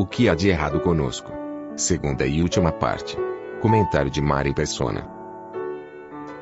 O que há de errado conosco? Segunda e última parte. Comentário de Mari Persona.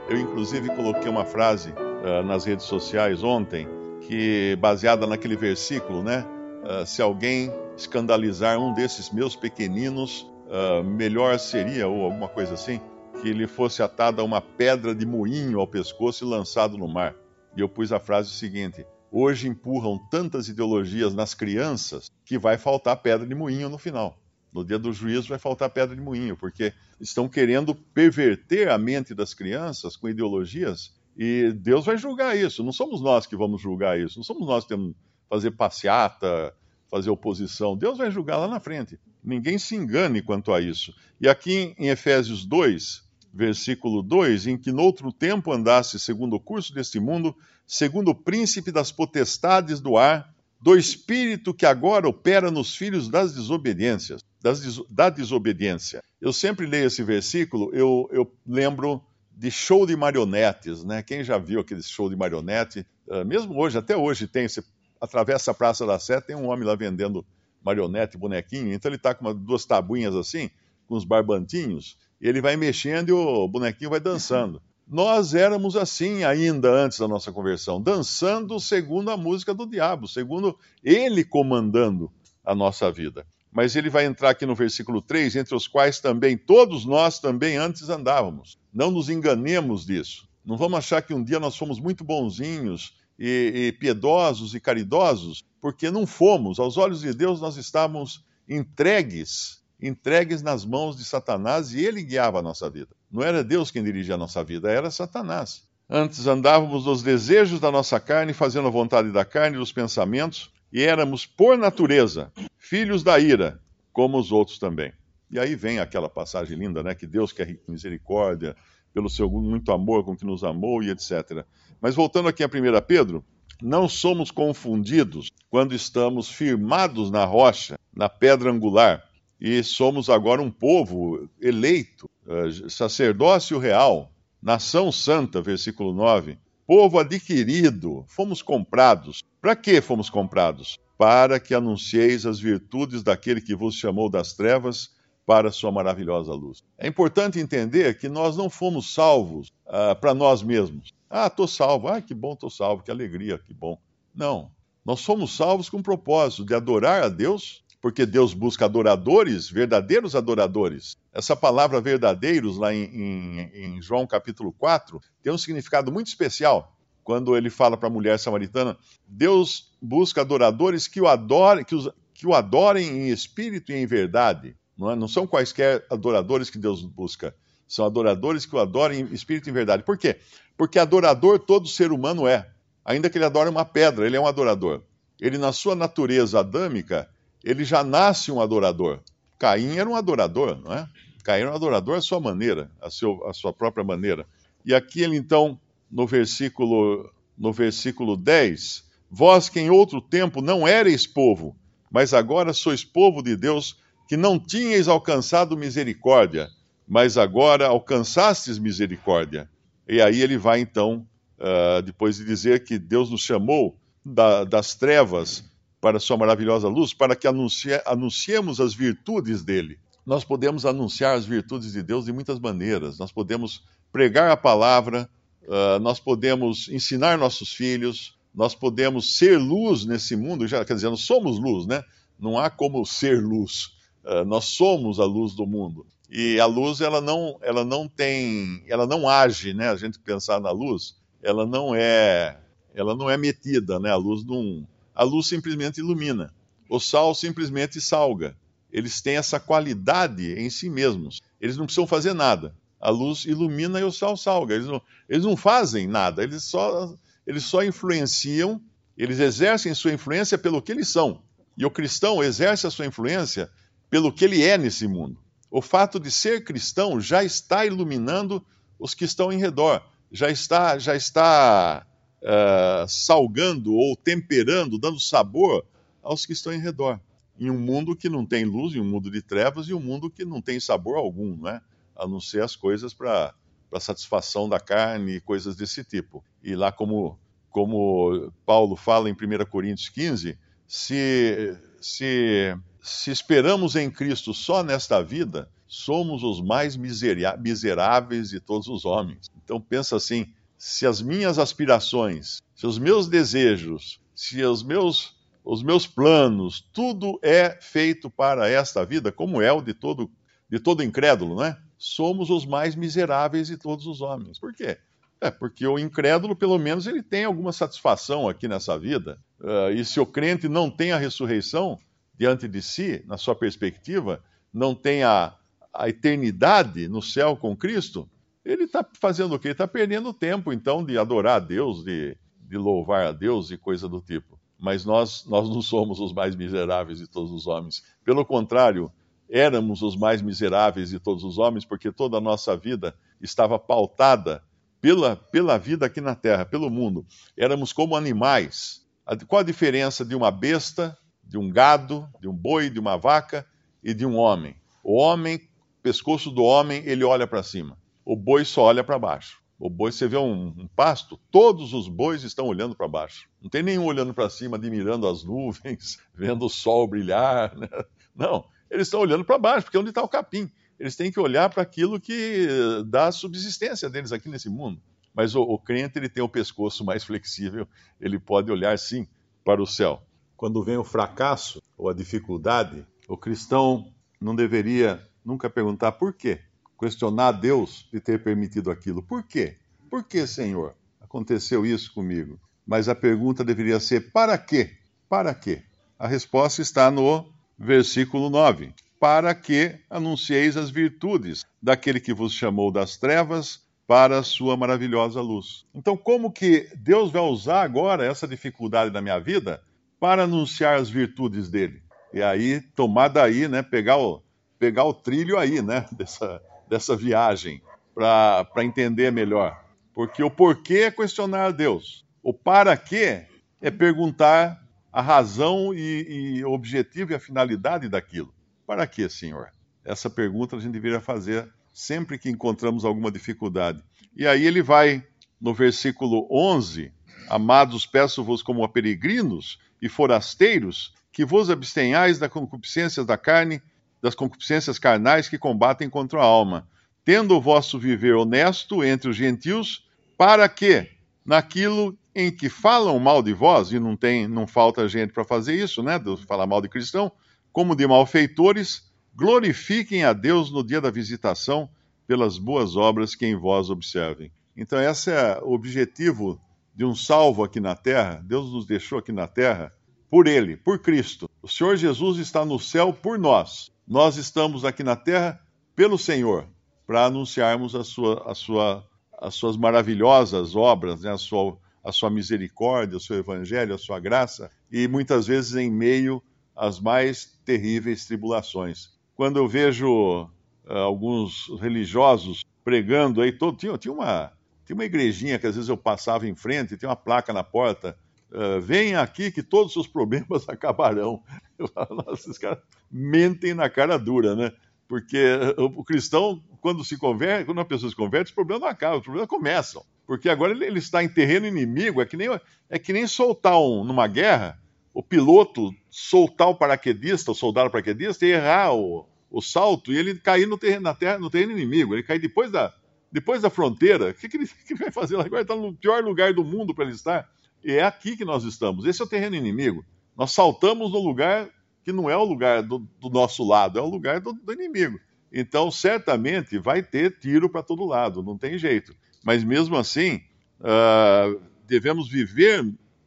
Eu, inclusive, coloquei uma frase uh, nas redes sociais ontem, que baseada naquele versículo, né? Uh, se alguém escandalizar um desses meus pequeninos, uh, melhor seria, ou alguma coisa assim, que ele fosse atado a uma pedra de moinho ao pescoço e lançado no mar. E eu pus a frase seguinte: Hoje empurram tantas ideologias nas crianças que vai faltar pedra de moinho no final. No dia do juízo vai faltar pedra de moinho, porque estão querendo perverter a mente das crianças com ideologias e Deus vai julgar isso. Não somos nós que vamos julgar isso. Não somos nós que temos que fazer passeata, fazer oposição. Deus vai julgar lá na frente. Ninguém se engane quanto a isso. E aqui em Efésios 2, versículo 2, em que noutro tempo andasse segundo o curso deste mundo, segundo o príncipe das potestades do ar, do espírito que agora opera nos filhos das desobediências, das des, da desobediência. Eu sempre leio esse versículo, eu, eu lembro de show de marionetes, né? Quem já viu aquele show de marionete? Uh, mesmo hoje, até hoje tem, você atravessa a Praça da Sé, tem um homem lá vendendo marionete, bonequinho, então ele está com uma, duas tabuinhas assim, com os barbantinhos, ele vai mexendo e o bonequinho vai dançando. Nós éramos assim ainda antes da nossa conversão, dançando segundo a música do diabo, segundo ele comandando a nossa vida. Mas ele vai entrar aqui no versículo 3, entre os quais também todos nós também antes andávamos. Não nos enganemos disso. Não vamos achar que um dia nós fomos muito bonzinhos e, e piedosos e caridosos, porque não fomos. Aos olhos de Deus nós estávamos entregues entregues nas mãos de Satanás e ele guiava a nossa vida. Não era Deus quem dirigia a nossa vida, era Satanás. Antes andávamos nos desejos da nossa carne, fazendo a vontade da carne e dos pensamentos, e éramos, por natureza, filhos da ira, como os outros também. E aí vem aquela passagem linda, né? Que Deus quer misericórdia, pelo seu muito amor com que nos amou e etc. Mas voltando aqui a 1 Pedro, não somos confundidos quando estamos firmados na rocha, na pedra angular, e somos agora um povo eleito, uh, sacerdócio real, nação santa, versículo 9, povo adquirido, fomos comprados. Para que fomos comprados? Para que anuncieis as virtudes daquele que vos chamou das trevas para a sua maravilhosa luz. É importante entender que nós não fomos salvos uh, para nós mesmos. Ah, estou salvo. Ah, que bom, estou salvo. Que alegria, que bom. Não. Nós somos salvos com o propósito de adorar a Deus porque Deus busca adoradores, verdadeiros adoradores. Essa palavra verdadeiros, lá em, em, em João capítulo 4, tem um significado muito especial. Quando ele fala para a mulher samaritana, Deus busca adoradores que o adorem, que, os, que o adorem em espírito e em verdade. Não, é? não são quaisquer adoradores que Deus busca, são adoradores que o adorem em espírito e em verdade. Por quê? Porque adorador todo ser humano é. Ainda que ele adore uma pedra, ele é um adorador. Ele, na sua natureza adâmica, ele já nasce um adorador. Caim era um adorador, não é? Caim era um adorador à sua maneira, à, seu, à sua própria maneira. E aqui ele então, no versículo, no versículo 10, vós que em outro tempo não erais povo, mas agora sois povo de Deus, que não tinhais alcançado misericórdia, mas agora alcançastes misericórdia. E aí ele vai então, uh, depois de dizer que Deus nos chamou da, das trevas para sua maravilhosa luz, para que anuncie, anunciemos as virtudes dele. Nós podemos anunciar as virtudes de Deus de muitas maneiras. Nós podemos pregar a palavra, uh, nós podemos ensinar nossos filhos, nós podemos ser luz nesse mundo. Já, quer dizer, nós somos luz, né? Não há como ser luz. Uh, nós somos a luz do mundo. E a luz, ela não, ela não tem, ela não age, né? A gente pensar na luz, ela não é, ela não é metida, né? A luz não a luz simplesmente ilumina. O sal simplesmente salga. Eles têm essa qualidade em si mesmos. Eles não precisam fazer nada. A luz ilumina e o sal salga. Eles não, eles não fazem nada, eles só, eles só influenciam Eles exercem sua influência pelo que eles são. E o cristão exerce a sua influência pelo que ele é nesse mundo. O fato de ser cristão já está iluminando os que estão em redor, já está, já está uh, salgando ou temperando, dando sabor aos que estão em redor. Em um mundo que não tem luz, em um mundo de trevas, e um mundo que não tem sabor algum, né? a não ser as coisas para satisfação da carne e coisas desse tipo. E lá, como, como Paulo fala em 1 Coríntios 15, se, se, se esperamos em Cristo só nesta vida, somos os mais miseráveis de todos os homens. Então pensa assim, se as minhas aspirações, se os meus desejos, se os meus os meus planos, tudo é feito para esta vida, como é o de todo de todo incrédulo, né? Somos os mais miseráveis de todos os homens. Por quê? É porque o incrédulo, pelo menos, ele tem alguma satisfação aqui nessa vida. Uh, e se o crente não tem a ressurreição diante de si, na sua perspectiva, não tem a, a eternidade no céu com Cristo, ele está fazendo o quê? Está perdendo tempo, então, de adorar a Deus, de, de louvar a Deus e coisa do tipo. Mas nós, nós não somos os mais miseráveis de todos os homens. Pelo contrário, éramos os mais miseráveis de todos os homens, porque toda a nossa vida estava pautada pela, pela vida aqui na terra, pelo mundo. Éramos como animais. Qual a diferença de uma besta, de um gado, de um boi, de uma vaca e de um homem? O homem pescoço do homem, ele olha para cima. O boi só olha para baixo. O boi, você vê um, um, pasto, todos os bois estão olhando para baixo. Não tem nenhum olhando para cima, admirando as nuvens, vendo o sol brilhar. Né? Não, eles estão olhando para baixo, porque é onde está o capim. Eles têm que olhar para aquilo que dá a subsistência deles aqui nesse mundo. Mas o, o crente ele tem o pescoço mais flexível, ele pode olhar sim para o céu. Quando vem o fracasso ou a dificuldade, o cristão não deveria nunca perguntar por quê. Questionar Deus de ter permitido aquilo. Por quê? Por que, Senhor? Aconteceu isso comigo. Mas a pergunta deveria ser: para quê? Para quê? A resposta está no versículo 9. Para que anuncieis as virtudes daquele que vos chamou das trevas para a sua maravilhosa luz. Então, como que Deus vai usar agora essa dificuldade da minha vida para anunciar as virtudes dele? E aí, tomar daí, né, pegar o, pegar o trilho aí, né, dessa, dessa viagem, para entender melhor. Porque o porquê é questionar a Deus. O para quê é perguntar a razão e, e o objetivo e a finalidade daquilo. Para quê, Senhor? Essa pergunta a gente deveria fazer sempre que encontramos alguma dificuldade. E aí ele vai no versículo 11: Amados, peço-vos como a peregrinos e forasteiros que vos abstenhais da concupiscência da carne das concupiscências carnais que combatem contra a alma, tendo o vosso viver honesto entre os gentios, para que, naquilo em que falam mal de vós, e não tem, não falta gente para fazer isso, né, de falar mal de cristão, como de malfeitores, glorifiquem a Deus no dia da visitação pelas boas obras que em vós observem. Então, esse é o objetivo de um salvo aqui na terra. Deus nos deixou aqui na terra por Ele, por Cristo. O Senhor Jesus está no céu por nós nós estamos aqui na terra pelo Senhor, para anunciarmos a sua, a sua, as suas maravilhosas obras, né? a, sua, a sua misericórdia, o seu evangelho, a sua graça, e muitas vezes em meio às mais terríveis tribulações. Quando eu vejo uh, alguns religiosos pregando aí, todo, tinha, tinha, uma, tinha uma igrejinha que às vezes eu passava em frente, tinha uma placa na porta, Uh, venha aqui que todos os problemas acabarão. Nossa, esses caras mentem na cara dura, né? Porque o, cristão, quando se converte, quando uma pessoa se converte, os problemas não acabam, os problemas começam. Porque agora ele, ele está em terreno inimigo, é que nem, é que nem soltar um, numa guerra, o piloto soltar o paraquedista, o soldado paraquedista, e errar o, o salto, e ele cair no terreno, na terra, no terreno inimigo. Ele cair depois da, depois da fronteira. O que, que, ele, que ele vai fazer? Agora ele está no pior lugar do mundo para ele estar. E é aqui que nós estamos. Esse é o terreno inimigo. Nós saltamos no lugar que não é o lugar do, do nosso lado, é o lugar do, do inimigo. Então, certamente vai ter tiro para todo lado, não tem jeito. Mas mesmo assim, uh, devemos viver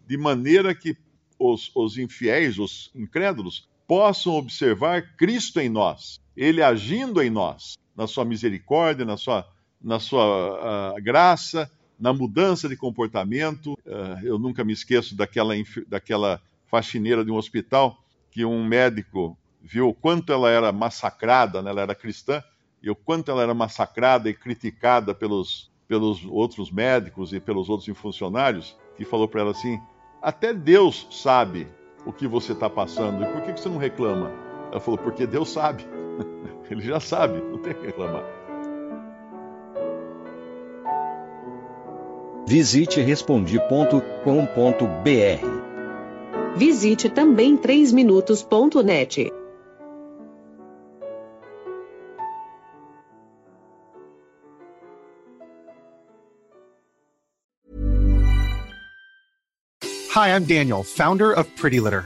de maneira que os, os infiéis, os incrédulos, possam observar Cristo em nós, Ele agindo em nós, na sua misericórdia, na sua, na sua uh, graça, na mudança de comportamento. Uh, eu nunca me esqueço daquela, daquela faxineira de um hospital que um médico viu o quanto ela era massacrada, né? ela era cristã, e o quanto ela era massacrada e criticada pelos, pelos outros médicos e pelos outros funcionários, que falou para ela assim: até Deus sabe o que você está passando, e por que você não reclama? Ela falou: porque Deus sabe, ele já sabe, não tem que reclamar. Visite respondi.com.br. Visite também 3minutos.net. Hi, I'm Daniel, founder of Pretty Litter.